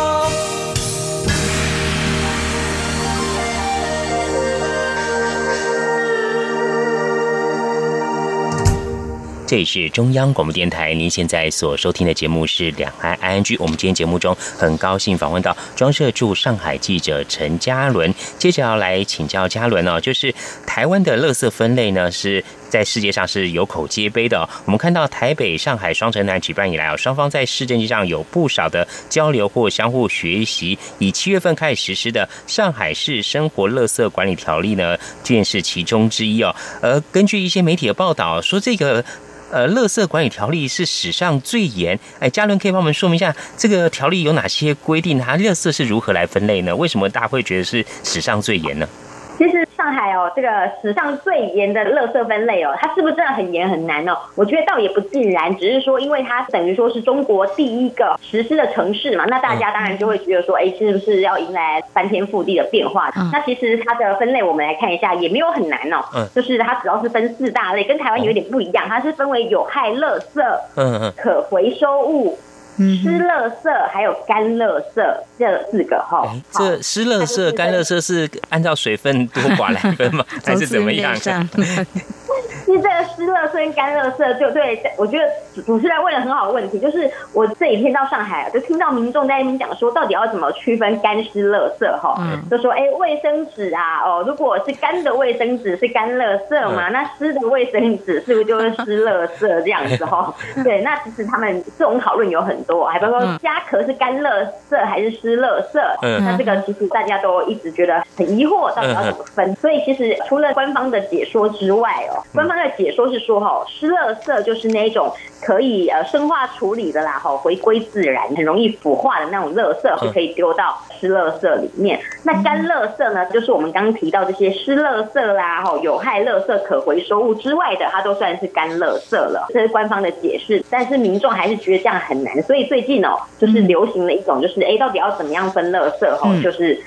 这里是中央广播电台，您现在所收听的节目是《两岸 ING》。我们今天节目中很高兴访问到装社驻上海记者陈嘉伦，接着要来请教嘉伦哦，就是台湾的垃圾分类呢是在世界上是有口皆碑的。我们看到台北、上海双城论举办以来啊，双方在市政机上有不少的交流或相互学习。以七月份开始实施的《上海市生活垃圾管理条例》呢，便是其中之一哦。而根据一些媒体的报道说，这个。呃，乐色管理条例是史上最严。哎，嘉伦可以帮我们说明一下，这个条例有哪些规定？它乐色是如何来分类呢？为什么大家会觉得是史上最严呢？其实上海哦，这个史上最严的垃圾分类哦，它是不是真的很严很难哦？我觉得倒也不尽然，只是说因为它等于说是中国第一个实施的城市嘛，那大家当然就会觉得说，哎，是不是要迎来翻天覆地的变化？那其实它的分类我们来看一下，也没有很难哦。嗯，就是它主要是分四大类，跟台湾有点不一样，它是分为有害垃圾、嗯嗯，可回收物。湿乐色还有干乐色这四个哈，这湿乐色、干乐色是按照水分多寡来分吗？*laughs* 还是怎么样？*laughs* 其实这个湿垃圾跟干垃圾，就对我觉得主持人问了很好的问题，就是我这几天到上海，就听到民众在那边讲说，到底要怎么区分干湿垃圾哈？就说哎，卫生纸啊，哦，如果是干的卫生纸是干垃圾嘛，那湿的卫生纸是不是就是湿垃圾这样子哈？*laughs* 对，那其实他们这种讨论有很多，还包括虾壳是干垃圾还是湿垃圾？嗯，那这个其实大家都一直觉得很疑惑，到底要怎么分？所以其实除了官方的解说之外哦，官方。的解说是说哈，湿垃圾就是那种可以呃生化处理的啦，哈，回归自然，很容易腐化的那种垃圾是可以丢到湿垃圾里面。那干垃圾呢，就是我们刚刚提到这些湿垃圾啦，哈，有害垃圾、可回收物之外的，它都算是干垃圾了。这是官方的解释，但是民众还是觉得这样很难，所以最近哦，就是流行了一种，就是哎，到底要怎么样分垃圾？哈，就是。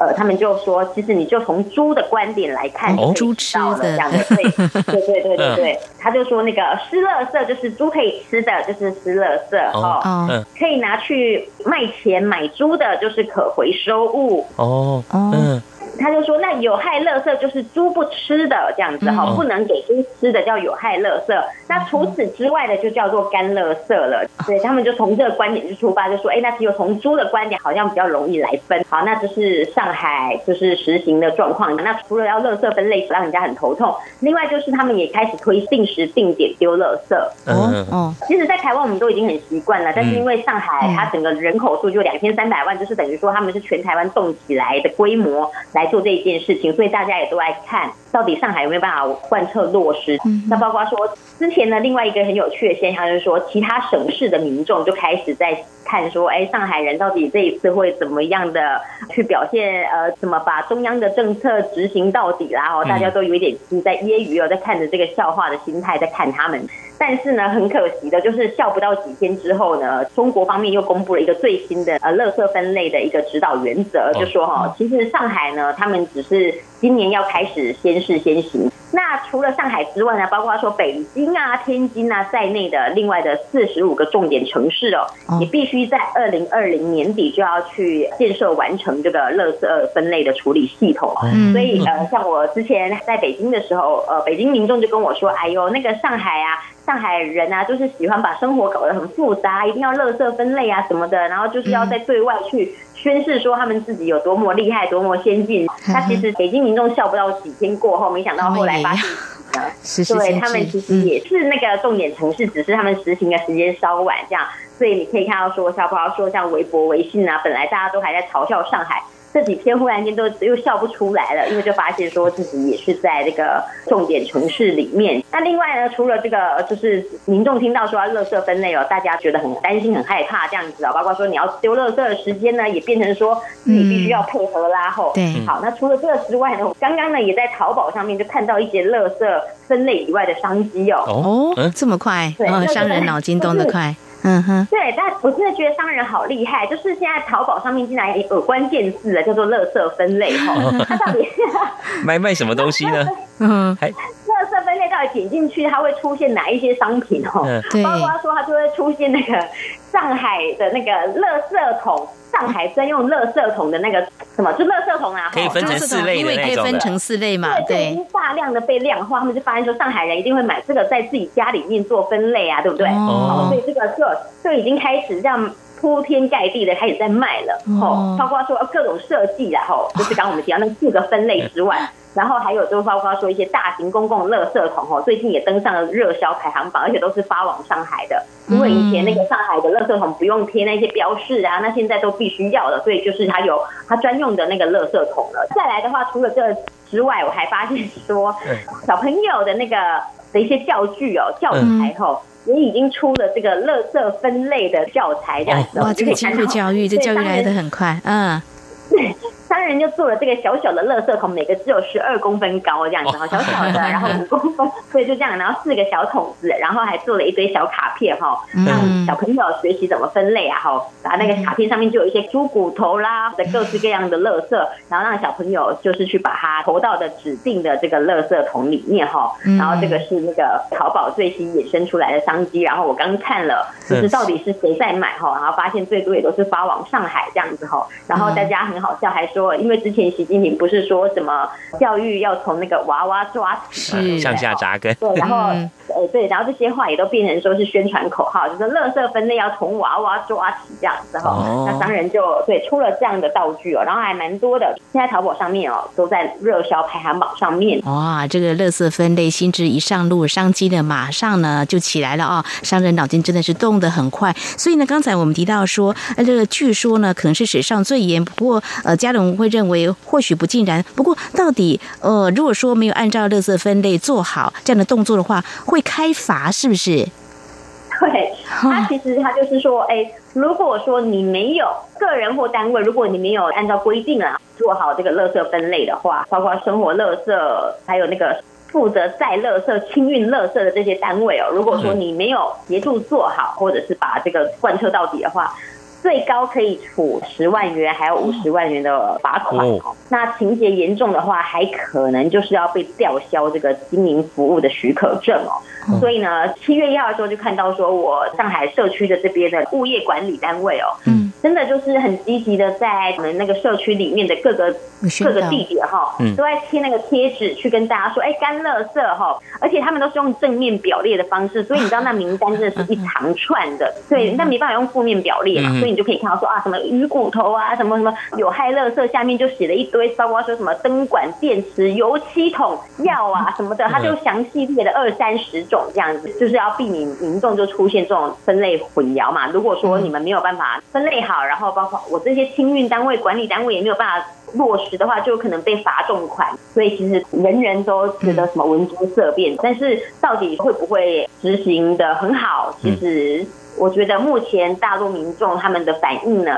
呃，他们就说，其实你就从猪的观点来看，猪吃的。这样的，对 *laughs* 对对对对对，他就说那个湿垃圾就是猪可以吃的，就是湿垃圾哦，可以拿去卖钱买猪的，就是可回收物。哦，嗯。他就说，那有害垃圾就是猪不吃的这样子哈，不能给猪吃的叫有害垃圾。那除此之外的就叫做干垃圾了。对他们就从这个观点去出发，就说，哎，那只有从猪的观点好像比较容易来分。好，那这是上海就是实行的状况。那除了要垃圾分类让人家很头痛，另外就是他们也开始推定时定点丢垃圾。哦哦，其实，在台湾我们都已经很习惯了，但是因为上海它整个人口数就两千三百万，就是等于说他们是全台湾动起来的规模来。做这一件事情，所以大家也都来看到底上海有没有办法贯彻落实。那包括说之前呢，另外一个很有趣的现象就是说，其他省市的民众就开始在看说，哎，上海人到底这一次会怎么样的去表现？呃，怎么把中央的政策执行到底啦？哦，大家都有一点在揶揄哦，在看着这个笑话的心态在看他们。但是呢，很可惜的就是笑不到几天之后呢，中国方面又公布了一个最新的呃，垃圾分类的一个指导原则，就说哈，其实上海呢，他们只是今年要开始先试先行。那除了上海之外呢，包括说北京啊、天津啊在内的另外的四十五个重点城市哦，也必须在二零二零年底就要去建设完成这个垃圾分类的处理系统。所以呃，像我之前在北京的时候，呃，北京民众就跟我说：“哎呦，那个上海啊。”上海人啊，就是喜欢把生活搞得很复杂，一定要垃圾分类啊什么的，然后就是要在对外去宣示说他们自己有多么厉害、多么先进。他其实北京民众笑不到几天过后，没想到后来发现，对他们其实也是那个重点城市，只是他们实行的时间稍晚，这样。所以你可以看到说，小朋友说像微博、微信啊，本来大家都还在嘲笑上海。这几天忽然间都又笑不出来了，因为就发现说自己也是在这个重点城市里面。那另外呢，除了这个，就是民众听到说要垃圾分类哦，大家觉得很担心、很害怕这样子啊。包括说你要丢垃圾的时间呢，也变成说自己必须要配合拉后。对，好，那除了这个之外呢，我刚刚呢也在淘宝上面就看到一些垃圾分类以外的商机哦。哦，这么快，嗯，商人脑筋动得快。嗯哼，对，但我真的觉得商人好厉害，就是现在淘宝上面竟然有关键字了，叫做“垃圾分类”哈，*laughs* 它到底卖卖什么东西呢？*laughs* 嗯，还分类到底点进去，它会出现哪一些商品哦？对，包括说它就会出现那个上海的那个垃圾桶。上海专用垃圾桶的那个什么，就垃圾桶啊，可以分成四类因为可以分成四类嘛，对，大量的被量化，他们就发现说，上海人一定会买这个，在自己家里面做分类啊，对不对？哦，所以这个就就已经开始这样铺天盖地的开始在卖了，哦，包括说各种设计，然后就是刚我们提到那四个分类之外。然后还有就包括说一些大型公共垃圾桶哦，最近也登上了热销排行榜，而且都是发往上海的。因为以前那个上海的垃圾桶不用贴那些标示啊，那现在都必须要了，所以就是它有它专用的那个垃圾桶了。再来的话，除了这之外，我还发现说小朋友的那个的一些教具哦，教材吼也已经出了这个垃圾分类的教材这样子。哇，这个经过教育，这教育来的很快，嗯。商人就做了这个小小的垃圾桶，每个只有十二公分高这样子哈，小小的，*laughs* 然后五公分，所以就这样，然后四个小桶子，然后还做了一堆小卡片哈，让小朋友学习怎么分类啊哈，然后那个卡片上面就有一些猪骨头啦的各式各样的垃圾，然后让小朋友就是去把它投到的指定的这个垃圾桶里面哈，然后这个是那个淘宝最新衍生出来的商机，然后我刚看了，就是到底是谁在买哈，然后发现最多也都是发往上海这样子哈，然后大家很好笑，还说。因为之前习近平不是说什么教育要从那个娃娃抓起，向下扎根，对，然后呃对，然后这些话也都变成说是宣传口号，就是垃圾分类要从娃娃抓起这样子哈。那商人就对出了这样的道具哦，然后还蛮多的，现在淘宝上面哦都在热销排行榜上面。哇，这个垃圾分类新知一上路，商机呢马上呢就起来了啊！商人脑筋真的是动得很快，所以呢，刚才我们提到说，呃，这个据说呢可能是史上最严，不过呃，加隆。会认为或许不尽然，不过到底呃，如果说没有按照垃圾分类做好这样的动作的话，会开罚是不是？对，他其实他就是说，哎，如果说你没有个人或单位，如果你没有按照规定啊做好这个垃圾分类的话，包括生活垃圾，还有那个负责载垃圾、清运垃圾的这些单位哦，如果说你没有协助做好，或者是把这个贯彻到底的话。最高可以处十万元，还有五十万元的罚款哦。那情节严重的话，还可能就是要被吊销这个经营服务的许可证哦。所以呢，七月一号的时候就看到说，我上海社区的这边的物业管理单位哦，嗯，真的就是很积极的在我们那个社区里面的各个各个地点哈，都在贴那个贴纸去跟大家说，哎，干垃圾哈，而且他们都是用正面表列的方式，所以你知道那名单真的是一长串的，*laughs* 对，那没办法用负面表列嘛，所以你就可以看到说啊，什么鱼骨头啊，什么什么有害垃圾，下面就写了一堆，包括说什么灯管、电池、油漆桶、药啊什么的，他就详细列了二三十种。这样子就是要避免民众就出现这种分类混淆嘛。如果说你们没有办法分类好，然后包括我这些清运单位、管理单位也没有办法落实的话，就可能被罚重款。所以其实人人都觉得什么闻风色变，但是到底会不会执行的很好？其实我觉得目前大陆民众他们的反应呢。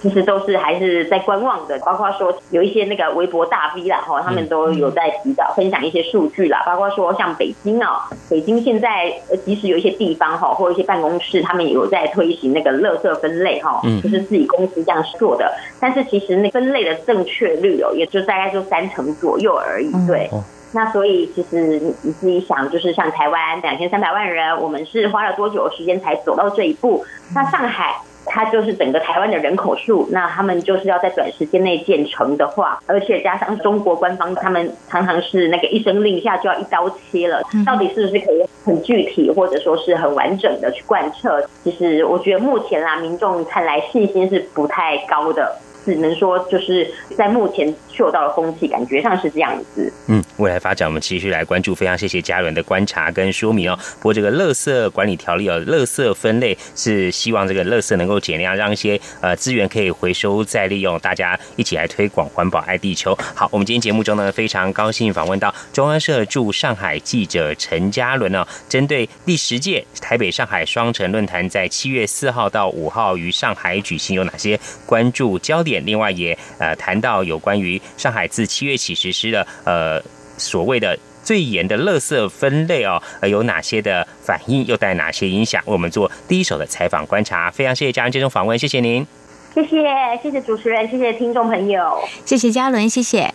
其实都是还是在观望的，包括说有一些那个微博大 V 啦，哈，他们都有在提早分享一些数据啦，包括说像北京哦，北京现在即使有一些地方哈，或一些办公室，他们有在推行那个垃圾分类哈，就是自己公司这样做的，但是其实那分类的正确率哦，也就大概就三成左右而已，对。那所以其实你自己想，就是像台湾两千三百万人，我们是花了多久的时间才走到这一步？那上海？它就是整个台湾的人口数，那他们就是要在短时间内建成的话，而且加上中国官方，他们常常是那个一声令下就要一刀切了，到底是不是可以很具体或者说是很完整的去贯彻？其实我觉得目前啦，民众看来信心是不太高的。只能说，就是在目前嗅到的风气，感觉上是这样子。嗯，未来发展我们继续来关注。非常谢谢嘉伦的观察跟说明哦。不过这个垃圾管理条例哦，垃圾分类是希望这个垃圾能够减量，让一些呃资源可以回收再利用，大家一起来推广环保爱地球。好，我们今天节目中呢，非常高兴访问到中央社驻上海记者陈嘉伦哦，针对第十届台北上海双城论坛在七月四号到五号于上海举行，有哪些关注焦点？另外也呃谈到有关于上海自七月起实施的呃所谓的最严的垃圾分类哦，呃有哪些的反应，又带哪些影响？为我们做第一手的采访观察。非常谢谢嘉伦接受访问，谢谢您，谢谢谢谢主持人，谢谢听众朋友，谢谢嘉伦，谢谢。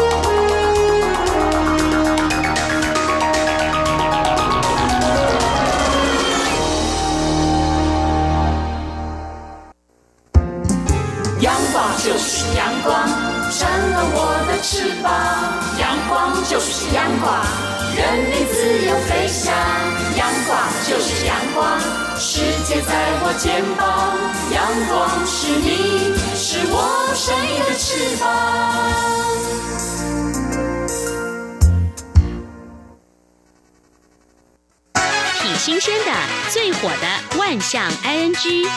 是阳光，扇了我的翅膀。阳光就是阳光，任你自由飞翔。阳光就是阳光，世界在我肩膀。阳光是你，是我生命的翅膀。挺新鲜的，最火的万象 ING。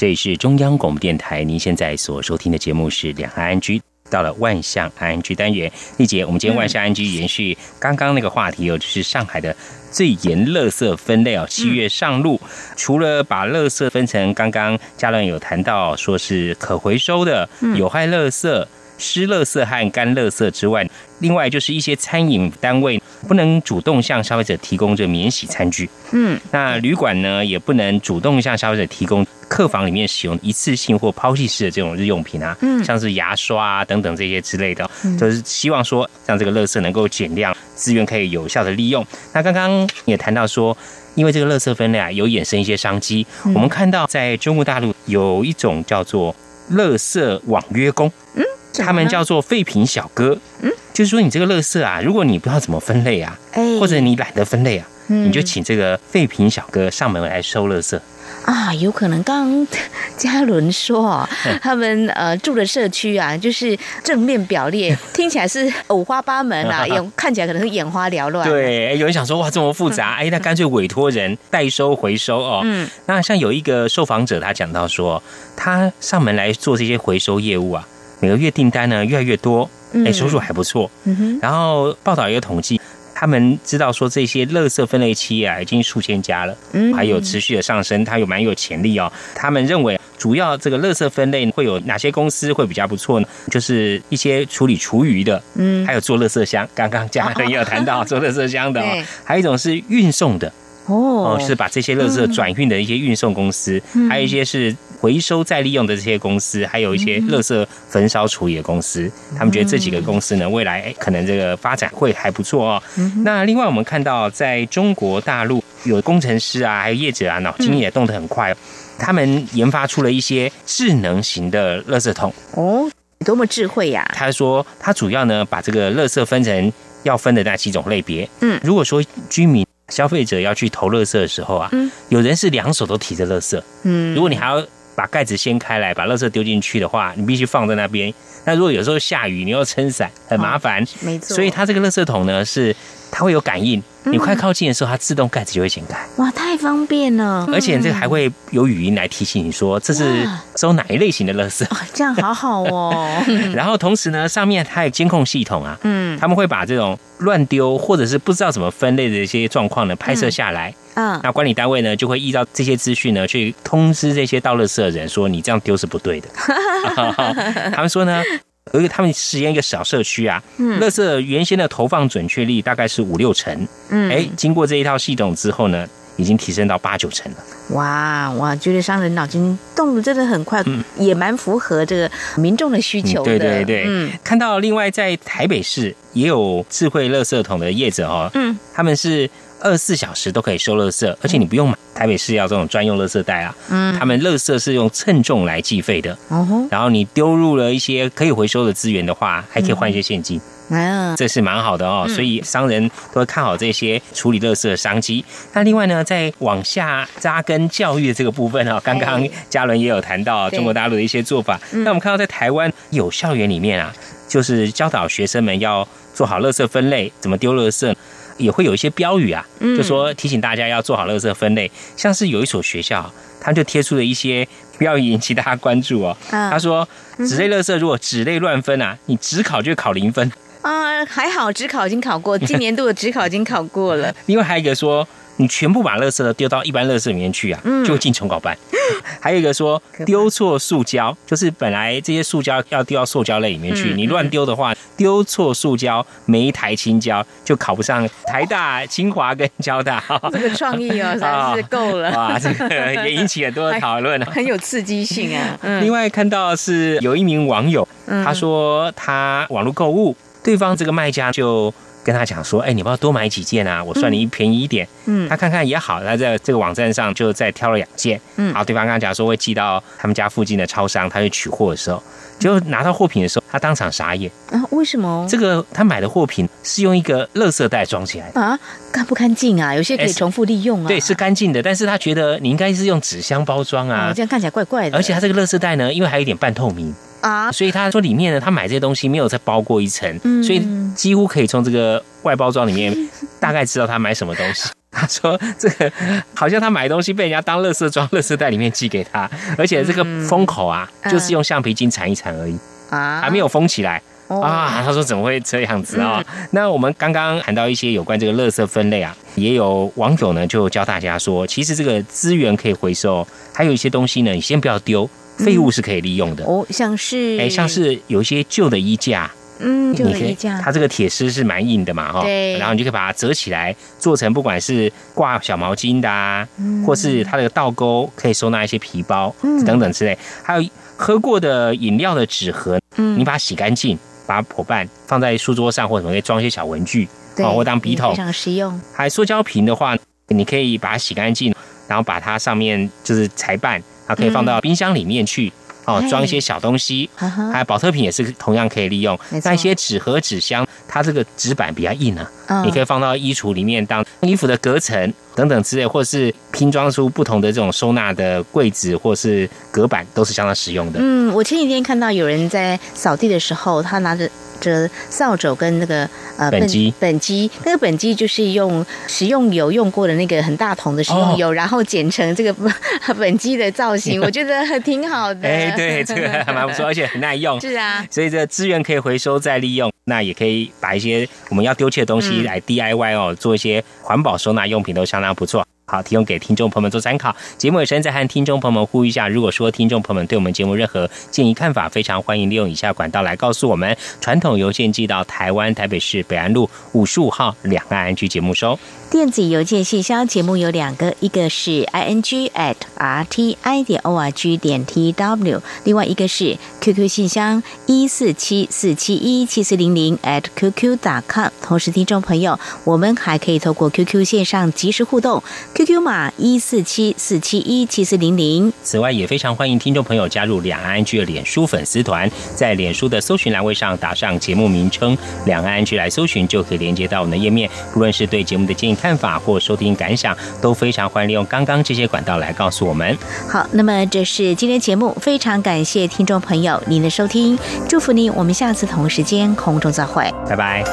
这里是中央广播电台，您现在所收听的节目是两岸安居，到了万象安居单元。丽姐，我们今天万象安居延续刚刚那个话题哦，就是上海的最严垃圾分类哦，七月上路，除了把垃圾分成刚刚嘉伦有谈到说是可回收的有害垃圾、湿垃圾和干垃圾之外，另外就是一些餐饮单位不能主动向消费者提供这免洗餐具，嗯，那旅馆呢也不能主动向消费者提供。客房里面使用一次性或抛弃式的这种日用品啊，嗯，像是牙刷啊等等这些之类的，就是希望说让这个垃圾能够减量，资源可以有效的利用。那刚刚也谈到说，因为这个垃圾分类啊，有衍生一些商机。我们看到在中国大陆有一种叫做垃圾网约工，嗯，他们叫做废品小哥，嗯，就是说你这个垃圾啊，如果你不知道怎么分类啊，哎，或者你懒得分类啊，你就请这个废品小哥上门来收垃圾。啊，有可能刚嘉伦说，他们呃住的社区啊，就是正面表列，*laughs* 听起来是五花八门啊，*laughs* 眼看起来可能是眼花缭乱。对，有人想说哇这么复杂，哎，那干脆委托人代收回收哦。嗯，那像有一个受访者，他讲到说，他上门来做这些回收业务啊，每个月订单呢越来越多，哎，收入还不错。嗯哼，然后报道一个统计。他们知道说这些垃圾分类企业啊，已经数千家了，嗯，还有持续的上升，它有蛮有潜力哦。他们认为主要这个垃圾分类会有哪些公司会比较不错呢？就是一些处理厨余的，嗯，还有做垃圾箱，刚刚嘉仁也有谈到 *laughs* 做垃圾箱的，还有一种是运送的。哦，是把这些垃圾转运的一些运送公司，还有一些是回收再利用的这些公司，还有一些垃圾焚烧处理的公司。他们觉得这几个公司呢，未来可能这个发展会还不错哦。那另外我们看到，在中国大陆有工程师啊，还有业者啊，脑筋也动得很快，他们研发出了一些智能型的垃圾桶。哦，多么智慧呀！他说，他主要呢把这个垃圾分成要分的那几种类别。嗯，如果说居民。消费者要去投垃圾的时候啊，有人是两手都提着垃圾。嗯，如果你还要把盖子掀开来把垃圾丢进去的话，你必须放在那边。那如果有时候下雨，你要撑伞，很麻烦。没错。所以它这个垃圾桶呢，是它会有感应，你快靠近的时候，它自动盖子就会掀开。哇，太方便了！而且这个还会有语音来提醒你说这是收哪一类型的垃圾。这样好好哦。*laughs* 然后同时呢，上面它有监控系统啊，嗯，他们会把这种乱丢或者是不知道怎么分类的一些状况呢拍摄下来。嗯，那管理单位呢就会依照这些资讯呢去通知这些倒垃圾的人说你这样丢是不对的。*laughs* 他们说呢。而且他们实验一个小社区啊，嗯，垃圾原先的投放准确率大概是五六成，嗯，哎，经过这一套系统之后呢，已经提升到八九成了。哇哇，觉得商人脑筋动的真的很快，嗯，也蛮符合这个民众的需求的。对对对，嗯，看到另外在台北市也有智慧垃圾桶的业者哦，嗯，他们是。二十四小时都可以收垃圾，而且你不用买台北市要这种专用垃圾袋啊。嗯，他们垃圾是用称重来计费的。哦，然后你丢入了一些可以回收的资源的话，还可以换一些现金。嗯，这是蛮好的哦。所以商人都会看好这些处理垃圾的商机。那另外呢，在往下扎根教育的这个部分哦，刚刚嘉伦也有谈到中国大陆的一些做法。那我们看到在台湾有校园里面啊，就是教导学生们要做好垃圾分类，怎么丢垃圾。也会有一些标语啊，就说提醒大家要做好垃圾分类。像是有一所学校，他就贴出了一些标语引起大家关注哦。*laughs* 他说，纸类垃圾如果纸类乱分啊，你只考就考零分啊。还好只考已经考过，今年度的只考已经考过了。*laughs* 另外还有一个说。你全部把垃圾都丢到一般垃圾里面去啊，就会进重考班。*laughs* 还有一个说丢错塑胶，就是本来这些塑胶要丢到塑胶类里面去，你乱丢的话，丢错塑胶，没台青胶就考不上台大、清华跟交大。这个创意哦，*laughs* 真是够了哇！这个也引起很多的讨论，很有刺激性啊。*laughs* 另外看到是有一名网友，他说他网络购物，对方这个卖家就。跟他讲说，哎，你不要多买几件啊，我算你便宜一点。嗯，他看看也好，他在这个网站上就再挑了两件。嗯，好，对方刚刚讲说会寄到他们家附近的超商，他去取货的时候，就拿到货品的时候，他当场傻眼。啊，为什么？这个他买的货品是用一个垃圾袋装起来的啊，干不干净啊？有些可以重复利用啊。对，是干净的，但是他觉得你应该是用纸箱包装啊，这样看起来怪怪的。而且他这个垃圾袋呢，因为还有一点半透明。啊，所以他说里面呢，他买这些东西没有再包过一层，所以几乎可以从这个外包装里面 *laughs* 大概知道他买什么东西。*laughs* 他说这个好像他买东西被人家当垃圾装，垃圾袋里面寄给他，而且这个封口啊，就是用橡皮筋缠一缠而已啊，还没有封起来啊。他说怎么会这样子啊？那我们刚刚谈到一些有关这个垃圾分类啊，也有网友呢就教大家说，其实这个资源可以回收，还有一些东西呢，你先不要丢。废物是可以利用的。哦，像是哎，像是有一些旧的衣架，嗯，旧的衣架，它这个铁丝是蛮硬的嘛，哈，对，然后你就可以把它折起来，做成不管是挂小毛巾的啊，或是它的倒钩可以收纳一些皮包等等之类，还有喝过的饮料的纸盒，嗯，你把它洗干净，把它破半放在书桌上或者可以装一些小文具，对，或当笔筒，非常实用。还塑胶瓶的话，你可以把它洗干净，然后把它上面就是裁半。它可以放到冰箱里面去哦，装一些小东西。还有保特瓶也是同样可以利用。那一些纸盒、纸箱，它这个纸板比较硬啊，你可以放到衣橱里面当衣服的隔层等等之类，或是拼装出不同的这种收纳的柜子或是隔板，都是相当实用的。嗯，我前几天看到有人在扫地的时候，他拿着。这扫帚跟那个呃本机，本机那个本机就是用食用油用过的那个很大桶的食用油，然后剪成这个 *laughs* 本机的造型，*laughs* 我觉得挺好的。哎，对，这个还蛮不错，*laughs* 而且很耐用。是啊，所以这资源可以回收再利用，那也可以把一些我们要丢弃的东西来 DIY 哦，做一些环保收纳用品都相当不错。好，提供给听众朋友们做参考。节目尾声再和听众朋友们呼吁一下，如果说听众朋友们对我们节目任何建议看法，非常欢迎利用以下管道来告诉我们。传统邮件寄到台湾台北市北安路五十五号两岸安居节目收。电子邮件信箱节目有两个，一个是 i n g at r t i 点 o r g 点 t w，另外一个是 QQ 信箱一四七四七一七四零零 at qq dot com。同时，听众朋友，我们还可以透过 QQ 线上及时互动，QQ 码一四七四七一七四零零。此外，也非常欢迎听众朋友加入两岸安居的脸书粉丝团，在脸书的搜寻栏位上打上节目名称“两岸安居”来搜寻，就可以连接到我们的页面。不论是对节目的建议。看法或收听感想都非常欢迎利用刚刚这些管道来告诉我们。好，那么这是今天节目，非常感谢听众朋您的收听，祝福您，我们下次同时间空中再会，拜拜。